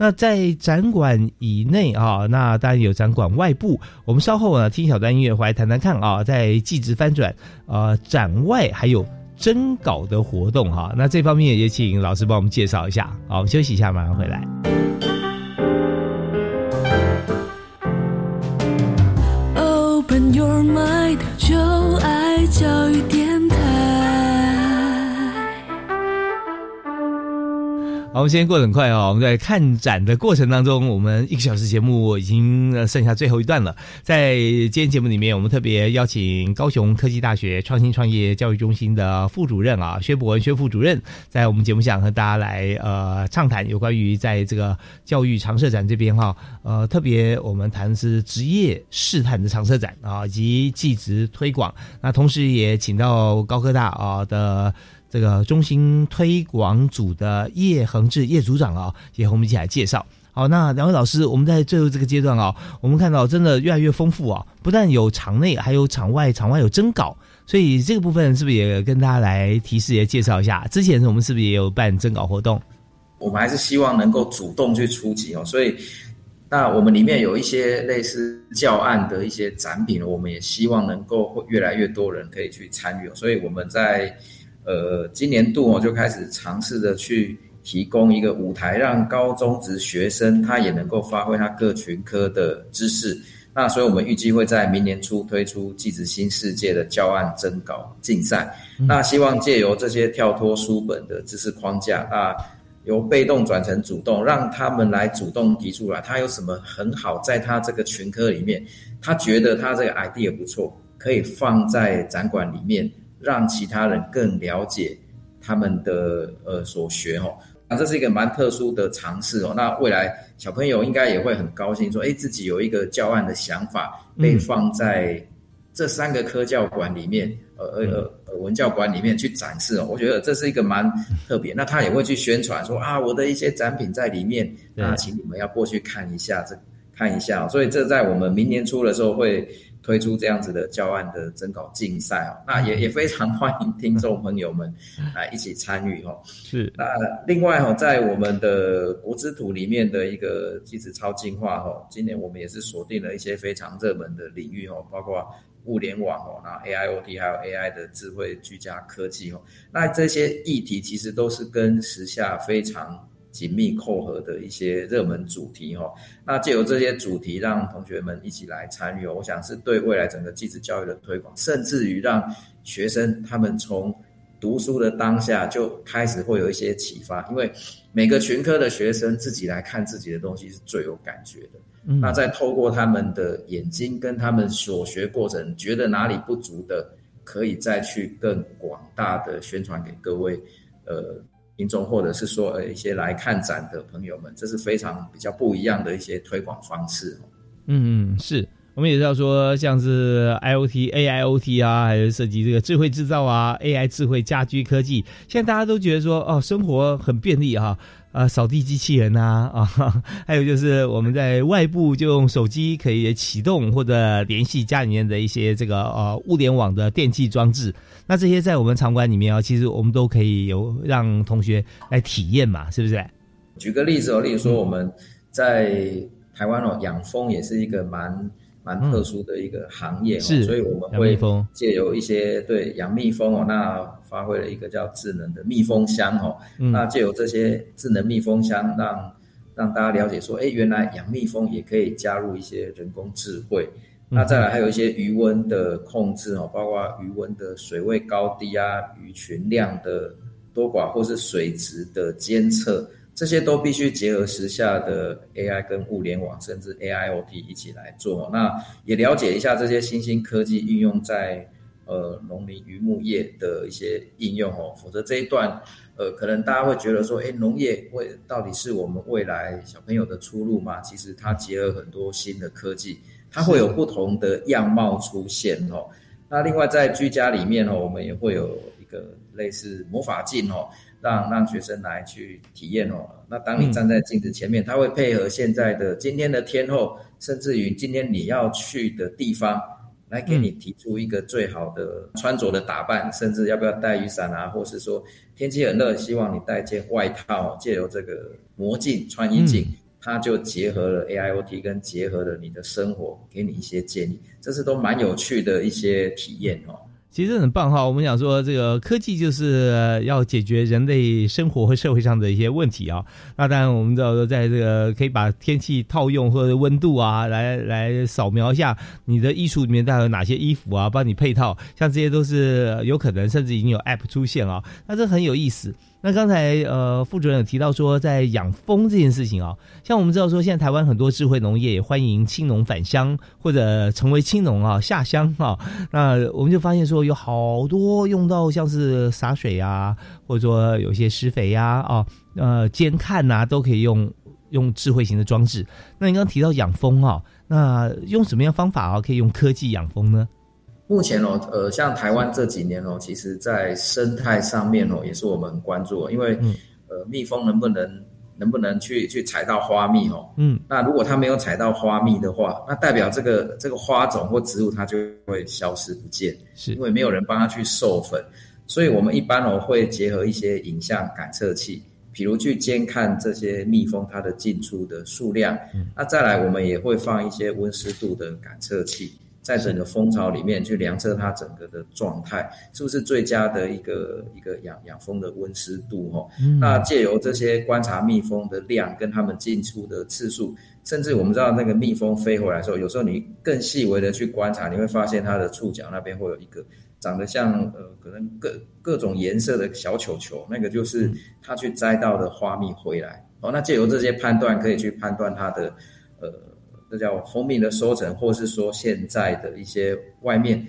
那在展馆以内啊，那当然有展馆外部。我们稍后呢，听小段音乐回来谈谈看啊，在季值翻转啊，展外还有征稿的活动哈。那这方面也请老师帮我们介绍一下。好，我们休息一下，马上回来。Open your mind，就爱我们今天过得很快哦。我们在看展的过程当中，我们一个小时节目已经剩下最后一段了。在今天节目里面，我们特别邀请高雄科技大学创新创业教育中心的副主任啊，薛博文薛副主任，在我们节目上和大家来呃畅谈有关于在这个教育常设展这边哈，呃，特别我们谈的是职业试探的常设展啊，以及技职推广。那同时也请到高科大啊的。这个中心推广组的叶恒志叶组长啊，也和我们一起来介绍。好，那两位老师，我们在最后这个阶段啊，我们看到真的越来越丰富啊，不但有场内，还有场外，场外有征稿，所以这个部分是不是也跟大家来提示也介绍一下？之前我们是不是也有办征稿活动？我们还是希望能够主动去出击哦，所以那我们里面有一些类似教案的一些展品，我们也希望能够越来越多人可以去参与，所以我们在。呃，今年度我就开始尝试着去提供一个舞台，让高中职学生他也能够发挥他各群科的知识。那所以我们预计会在明年初推出“继子新世界”的教案征稿竞赛。那希望借由这些跳脱书本的知识框架，那由被动转成主动，让他们来主动提出来，他有什么很好，在他这个群科里面，他觉得他这个 idea 不错，可以放在展馆里面。让其他人更了解他们的呃所学哦，那这是一个蛮特殊的尝试哦。那未来小朋友应该也会很高兴，说哎，自己有一个教案的想法被放在这三个科教馆里面，呃呃呃文教馆里面去展示哦。我觉得这是一个蛮特别。那他也会去宣传说啊，我的一些展品在里面，那请你们要过去看一下，这看一下。所以这在我们明年初的时候会。推出这样子的教案的征稿竞赛哦，那也也非常 欢迎听众朋友们来一起参与哦。是，那另外哈，在我们的国之图里面的一个机子超进化哈，今年我们也是锁定了一些非常热门的领域哦，包括物联网哦，那 AIoT 还有 AI 的智慧居家科技哦，那这些议题其实都是跟时下非常。紧密扣合的一些热门主题哈，那借由这些主题，让同学们一起来参与哦，我想是对未来整个继子教育的推广，甚至于让学生他们从读书的当下就开始会有一些启发，因为每个群科的学生自己来看自己的东西是最有感觉的。那再透过他们的眼睛跟他们所学过程，觉得哪里不足的，可以再去更广大的宣传给各位，呃。听众或者是说呃一些来看展的朋友们，这是非常比较不一样的一些推广方式。嗯嗯，是我们也知道说，像是 IOT、AIOT 啊，还有涉及这个智慧制造啊、AI 智慧家居科技，现在大家都觉得说哦，生活很便利哈。扫地机器人呐，啊，还有就是我们在外部就用手机可以启动或者联系家里面的一些这个呃物联网的电器装置。那这些在我们场馆里面啊，其实我们都可以有让同学来体验嘛，是不是？举个例子哦，例如说我们在台湾哦，养蜂也是一个蛮。蛮特殊的一个行业哦，所以我们会借由一些对养蜜蜂哦，那发挥了一个叫智能的蜜蜂箱哦，那借由这些智能蜜蜂箱，让让大家了解说，哎，原来养蜜蜂也可以加入一些人工智慧。那再来还有一些余温的控制哦，包括余温的水位高低啊，鱼群量的多寡或是水质的监测。这些都必须结合时下的 AI 跟物联网，甚至 AIoT 一起来做。那也了解一下这些新兴科技应用在呃农林渔牧业的一些应用哦。否则这一段呃，可能大家会觉得说，哎，农业未到底是我们未来小朋友的出路吗？其实它结合很多新的科技，它会有不同的样貌出现哦。那另外在居家里面哦，我们也会有一个类似魔法镜哦。让让学生来去体验哦。那当你站在镜子前面，他会配合现在的今天的天候，甚至于今天你要去的地方，来给你提出一个最好的穿着的打扮，甚至要不要带雨伞啊，或是说天气很热，希望你带件外套。借由这个魔镜穿衣镜，它就结合了 AIoT 跟结合了你的生活，给你一些建议，这是都蛮有趣的一些体验哦。其实很棒哈，我们想说这个科技就是要解决人类生活和社会上的一些问题啊。那当然我们知道说，在这个可以把天气套用或者温度啊，来来扫描一下你的衣橱里面带有哪些衣服啊，帮你配套，像这些都是有可能，甚至已经有 App 出现啊。那这很有意思。那刚才呃，副主任有提到说，在养蜂这件事情啊，像我们知道说，现在台湾很多智慧农业也欢迎青农返乡或者成为青农啊下乡啊，那我们就发现说，有好多用到像是洒水啊，或者说有些施肥呀啊，呃监看呐，都可以用用智慧型的装置。那你刚刚提到养蜂啊，那用什么样方法啊，可以用科技养蜂呢？目前哦，呃，像台湾这几年哦，其实在生态上面哦，也是我们很关注，因为呃，蜜蜂能不能能不能去去采到花蜜哦？嗯，那如果它没有采到花蜜的话，那代表这个这个花种或植物它就会消失不见，是因为没有人帮它去授粉，所以我们一般哦会结合一些影像感测器，比如去监看这些蜜蜂它的进出的数量，那再来我们也会放一些温湿度的感测器。在整个蜂巢里面去量测它整个的状态，是不是最佳的一个一个养养蜂的温湿度哈？那借由这些观察蜜蜂的量跟它们进出的次数，甚至我们知道那个蜜蜂飞回来的时候，有时候你更细微的去观察，你会发现它的触角那边会有一个长得像呃可能各各种颜色的小球球，那个就是它去摘到的花蜜回来哦。那借由这些判断，可以去判断它的呃。这叫蜂蜜的收成，或是说现在的一些外面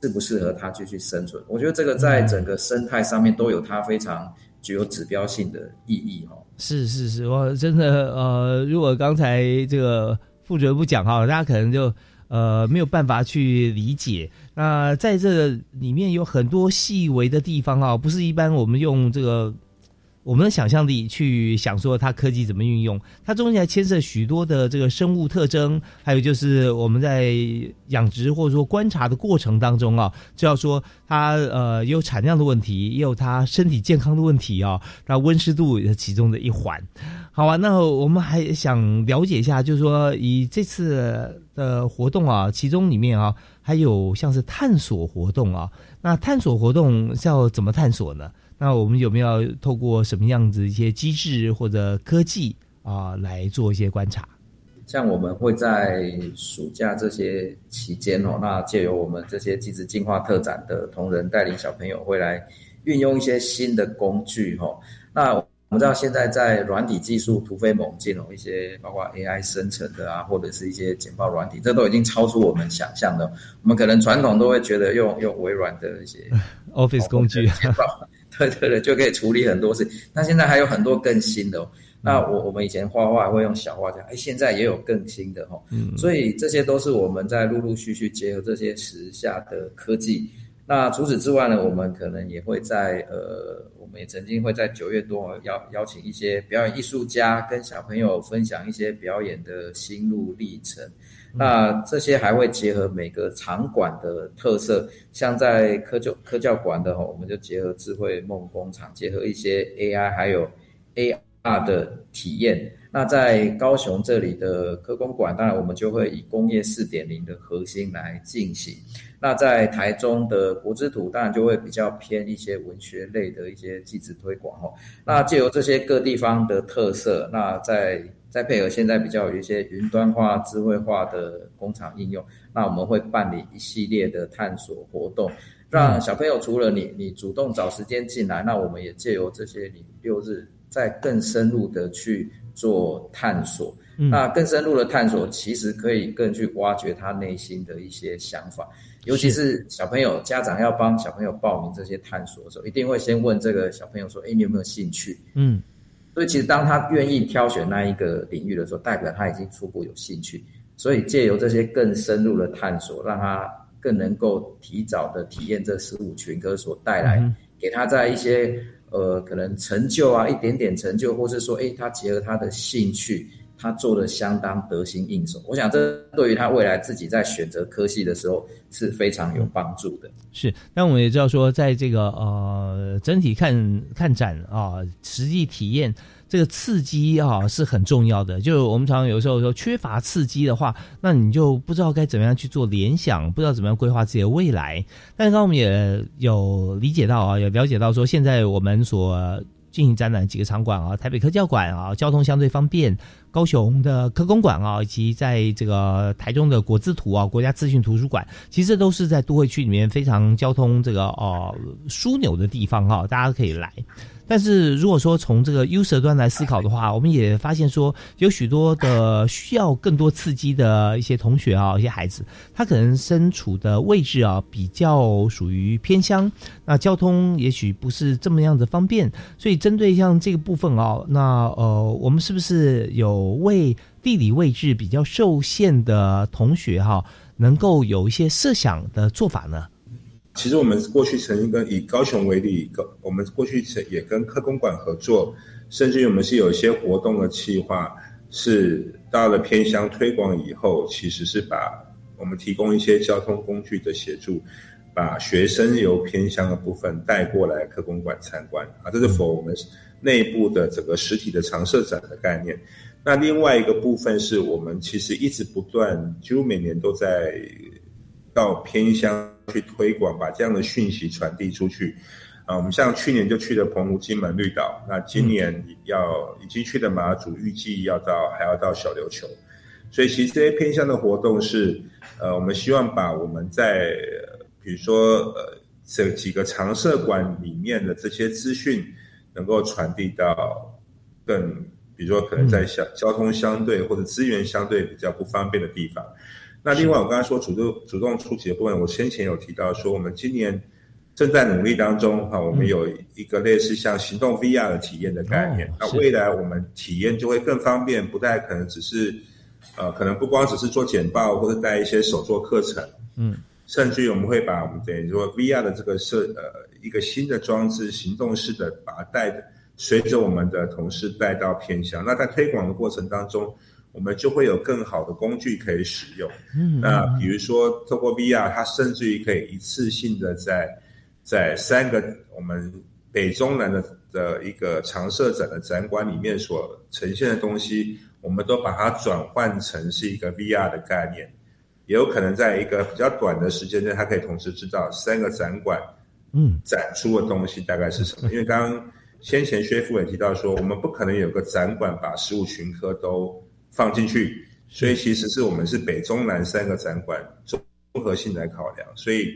适不适合它继续生存？我觉得这个在整个生态上面都有它非常具有指标性的意义哦。是是是，我真的呃，如果刚才这个副主任不讲哈，大家可能就呃没有办法去理解。那在这里面有很多细微的地方啊，不是一般我们用这个。我们的想象力去想说它科技怎么运用，它中间还牵涉许多的这个生物特征，还有就是我们在养殖或者说观察的过程当中啊，就要说它呃有产量的问题，也有它身体健康的问题啊，那温湿度也是其中的一环。好啊，那我们还想了解一下，就是说以这次的活动啊，其中里面啊还有像是探索活动啊，那探索活动是要怎么探索呢？那我们有没有透过什么样子一些机制或者科技啊来做一些观察？像我们会在暑假这些期间哦，那借由我们这些机制进化特展的同仁带领小朋友会来运用一些新的工具哦。那我们知道现在在软体技术突飞猛进哦，一些包括 AI 生成的啊，或者是一些简报软体，这都已经超出我们想象的。我们可能传统都会觉得用用微软的一些 Office 工具。对 对对，就可以处理很多事。那现在还有很多更新的。哦那我我们以前画画会用小画家，哎，现在也有更新的哈。嗯，所以这些都是我们在陆陆续续结合这些时下的科技。那除此之外呢，我们可能也会在呃，我们也曾经会在九月多邀邀请一些表演艺术家跟小朋友分享一些表演的心路历程。那这些还会结合每个场馆的特色，像在科教科教馆的哈，我们就结合智慧梦工厂，结合一些 AI 还有 AR 的体验。那在高雄这里的科工馆，当然我们就会以工业四点零的核心来进行。那在台中的国之土，当然就会比较偏一些文学类的一些机制推广哈。那借由这些各地方的特色，那在再配合现在比较有一些云端化、智慧化的工厂应用，那我们会办理一系列的探索活动，让小朋友除了你你主动找时间进来，那我们也借由这些你六日，再更深入的去做探索。那更深入的探索，其实可以更去挖掘他内心的一些想法，尤其是小朋友家长要帮小朋友报名这些探索的时候，一定会先问这个小朋友说：“哎，你有没有兴趣？”嗯。所以其实当他愿意挑选那一个领域的时候，代表他已经初步有兴趣。所以借由这些更深入的探索，让他更能够提早的体验这十五群歌所带来给他在一些呃可能成就啊一点点成就，或是说诶他结合他的兴趣。他做的相当得心应手，我想这对于他未来自己在选择科系的时候是非常有帮助的。是，但我们也知道说，在这个呃整体看看展啊，实际体验这个刺激啊是很重要的。就是我们常常有时候说缺乏刺激的话，那你就不知道该怎么样去做联想，不知道怎么样规划自己的未来。但是刚刚我们也有理解到啊，也了解到说，现在我们所进行展览几个场馆啊，台北科教馆啊，交通相对方便；高雄的科工馆啊，以及在这个台中的国字图啊，国家资讯图书馆，其实都是在都会区里面非常交通这个哦枢纽的地方哈，大家可以来。但是如果说从这个 user 端来思考的话，我们也发现说，有许多的需要更多刺激的一些同学啊，一些孩子，他可能身处的位置啊，比较属于偏乡，那交通也许不是这么样的方便，所以针对像这个部分啊，那呃，我们是不是有为地理位置比较受限的同学哈，能够有一些设想的做法呢？其实我们过去曾经跟以高雄为例，高我们过去曾也跟科工馆合作，甚至于我们是有一些活动的计划，是到了偏乡推广以后，其实是把我们提供一些交通工具的协助，把学生由偏乡的部分带过来科工馆参观啊，这是否我们内部的整个实体的常设展的概念。那另外一个部分是我们其实一直不断，几乎每年都在到偏乡。去推广，把这样的讯息传递出去。啊，我们像去年就去了澎湖、金门、绿岛，那今年要已经去的马祖，预计要到还要到小琉球。所以其实这些偏向的活动是，呃，我们希望把我们在比如说呃这几个常设馆里面的这些资讯，能够传递到更，比如说可能在相交通相对或者资源相对比较不方便的地方。那另外，我刚才说主动主动出击的部分，我先前有提到说，我们今年正在努力当中哈，我们有一个类似像行动 VR 的体验的概念。那未来我们体验就会更方便，不太可能只是呃，可能不光只是做简报或者带一些手作课程，嗯，甚至于我们会把我们等于说 VR 的这个设呃一个新的装置，行动式的把它带随着我们的同事带到偏乡。那在推广的过程当中，我们就会有更好的工具可以使用。嗯那比如说透过 VR，它甚至于可以一次性的在在三个我们北中南的的一个常设展的展馆里面所呈现的东西，我们都把它转换成是一个 VR 的概念。也有可能在一个比较短的时间内，它可以同时知道三个展馆嗯展出的东西大概是什么。因为刚刚先前薛副也提到说，我们不可能有个展馆把十五群科都放进去，所以其实是我们是北中南三个展馆综合性来考量，所以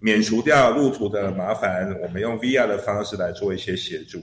免除掉路途的麻烦，我们用 VR 的方式来做一些协助，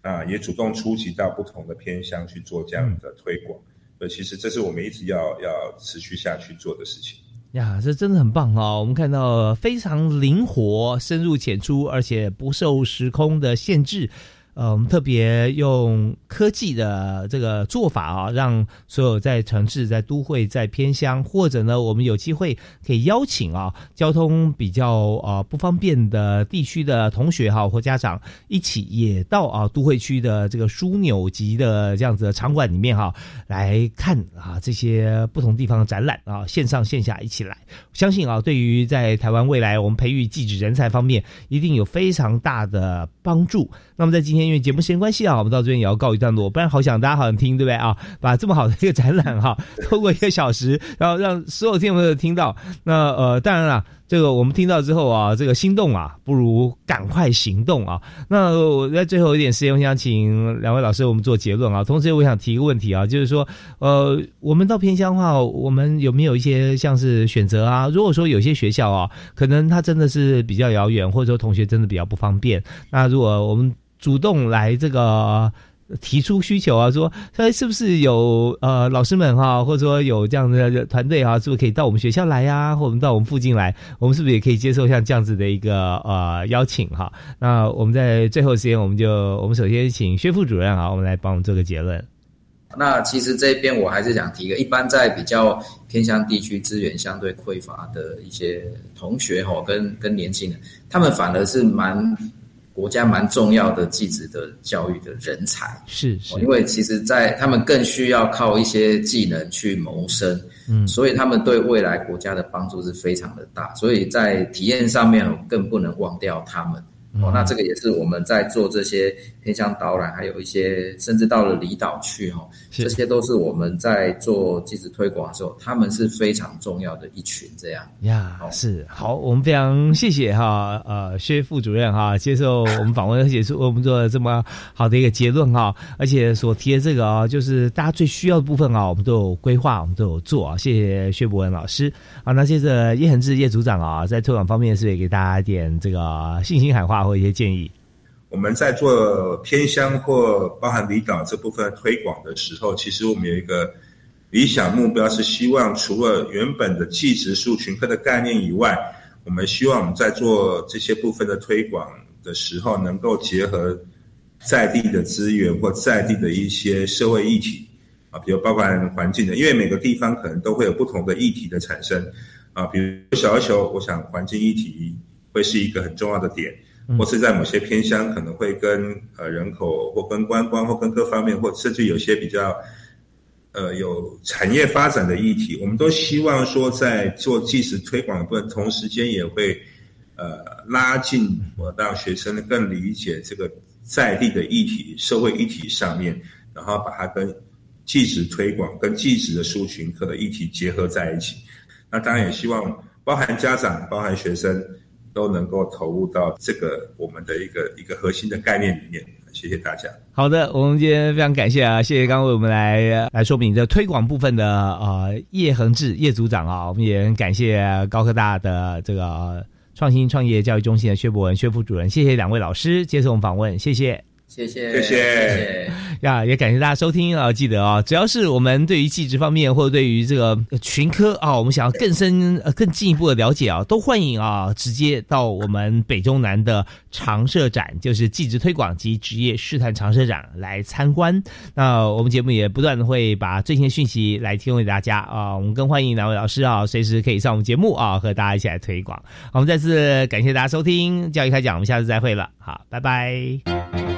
啊，也主动出击到不同的偏乡去做这样的推广。所以其实这是我们一直要要持续下去做的事情。呀，这真的很棒哦！我们看到非常灵活、深入浅出，而且不受时空的限制。呃，我们特别用科技的这个做法啊，让所有在城市、在都会、在偏乡，或者呢，我们有机会可以邀请啊，交通比较啊不方便的地区的同学哈或家长一起也到啊都会区的这个枢纽级的这样子的场馆里面哈来看啊这些不同地方的展览啊，线上线下一起来，相信啊，对于在台湾未来我们培育技职人才方面，一定有非常大的帮助。那么在今天因为节目时间关系啊，我们到这边也要告一段落，不然好想大家好想听，对不对啊？把这么好的一个展览哈，透过一个小时，然后让所有听众朋友听到。那呃，当然了，这个我们听到之后啊，这个心动啊，不如赶快行动啊。那我在最后一点时间，我想请两位老师我们做结论啊。同时，我想提一个问题啊，就是说，呃，我们到偏乡的话，我们有没有一些像是选择啊？如果说有些学校啊，可能它真的是比较遥远，或者说同学真的比较不方便，那如果我们主动来这个提出需求啊，说他是不是有呃老师们哈、或者说有这样的团队哈、是不是可以到我们学校来呀、或者我们到我们附近来，我们是不是也可以接受像这样子的一个呃邀请哈、那我们在最后时间，我们就我们首先请薛副主任啊，我们来帮我们做个结论。那其实这边我还是想提一个，一般在比较偏向地区资源相对匮乏的一些同学吼，跟跟年轻人，他们反而是蛮国家蛮重要的技职的教育的人才。是是，因为其实，在他们更需要靠一些技能去谋生，嗯所以他们对未来国家的帮助是非常的大，所以在体验上面更不能忘掉他们。哦，那这个也是我们在做这些偏向导览，还有一些甚至到了离岛去哈，这些都是我们在做即时推广的时候，他们是非常重要的一群。这样呀，是好，我们非常谢谢哈，呃，薛副主任哈，接受我们访问，而且是我们做了这么好的一个结论哈，而且所提的这个啊，就是大家最需要的部分啊，我们都有规划，我们都有做啊，谢谢薛博文老师啊。那接着叶恒志叶组长啊，在推广方面是不是也给大家一点这个信心喊话或一些建议？我们在做偏乡或包含离岛这部分推广的时候，其实我们有一个理想目标，是希望除了原本的技职数群科的概念以外，我们希望我们在做这些部分的推广的时候，能够结合在地的资源或在地的一些社会议题啊，比如包含环境的，因为每个地方可能都会有不同的议题的产生啊，比如小要求，我想环境议题会是一个很重要的点。或是在某些偏乡可能会跟呃人口或跟观光或跟各方面，或甚至有些比较呃有产业发展的议题，我们都希望说在做即时推广的部分，同时间也会呃拉近我让学生更理解这个在地的议题、社会议题上面，然后把它跟即时推广、跟即时的书群课的议题结合在一起。那当然也希望包含家长、包含学生。都能够投入到这个我们的一个一个核心的概念里面。谢谢大家。好的，我们今天非常感谢啊，谢谢刚刚为我们来来说明这推广部分的、呃、叶恒志叶组长啊，我们也很感谢高科大的这个创新创业教育中心的薛博文薛副主任，谢谢两位老师接受我们访问，谢谢。谢谢，谢谢呀，也感谢大家收听啊！记得啊，只要是我们对于技职方面，或者对于这个群科啊，我们想要更深、呃更进一步的了解啊，都欢迎啊，直接到我们北中南的常设展，就是技职推广及职业试探常设展来参观。那我们节目也不断的会把最新的讯息来提供给大家啊，我们更欢迎两位老师啊，随时可以上我们节目啊，和大家一起来推广。我们再次感谢大家收听教育开讲，我们下次再会了，好，拜拜。